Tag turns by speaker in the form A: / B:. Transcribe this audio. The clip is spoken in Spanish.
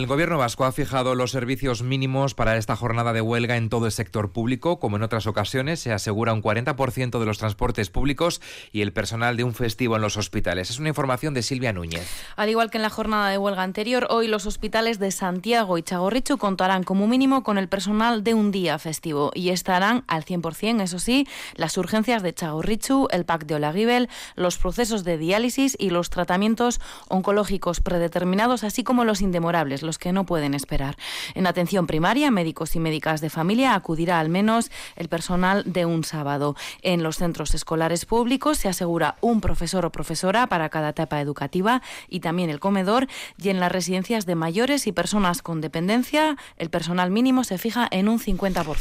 A: El Gobierno vasco ha fijado los servicios mínimos para esta jornada de huelga en todo el sector público. Como en otras ocasiones, se asegura un 40% de los transportes públicos y el personal de un festivo en los hospitales. Es una información de Silvia Núñez.
B: Al igual que en la jornada de huelga anterior, hoy los hospitales de Santiago y Chagorrichu contarán como mínimo con el personal de un día festivo y estarán al 100%, eso sí, las urgencias de Chagorrichu, el PAC de Olaguibel, los procesos de diálisis y los tratamientos oncológicos predeterminados, así como los indemorables los que no pueden esperar. En atención primaria, médicos y médicas de familia acudirá al menos el personal de un sábado. En los centros escolares públicos se asegura un profesor o profesora para cada etapa educativa y también el comedor y en las residencias de mayores y personas con dependencia el personal mínimo se fija en un 50%.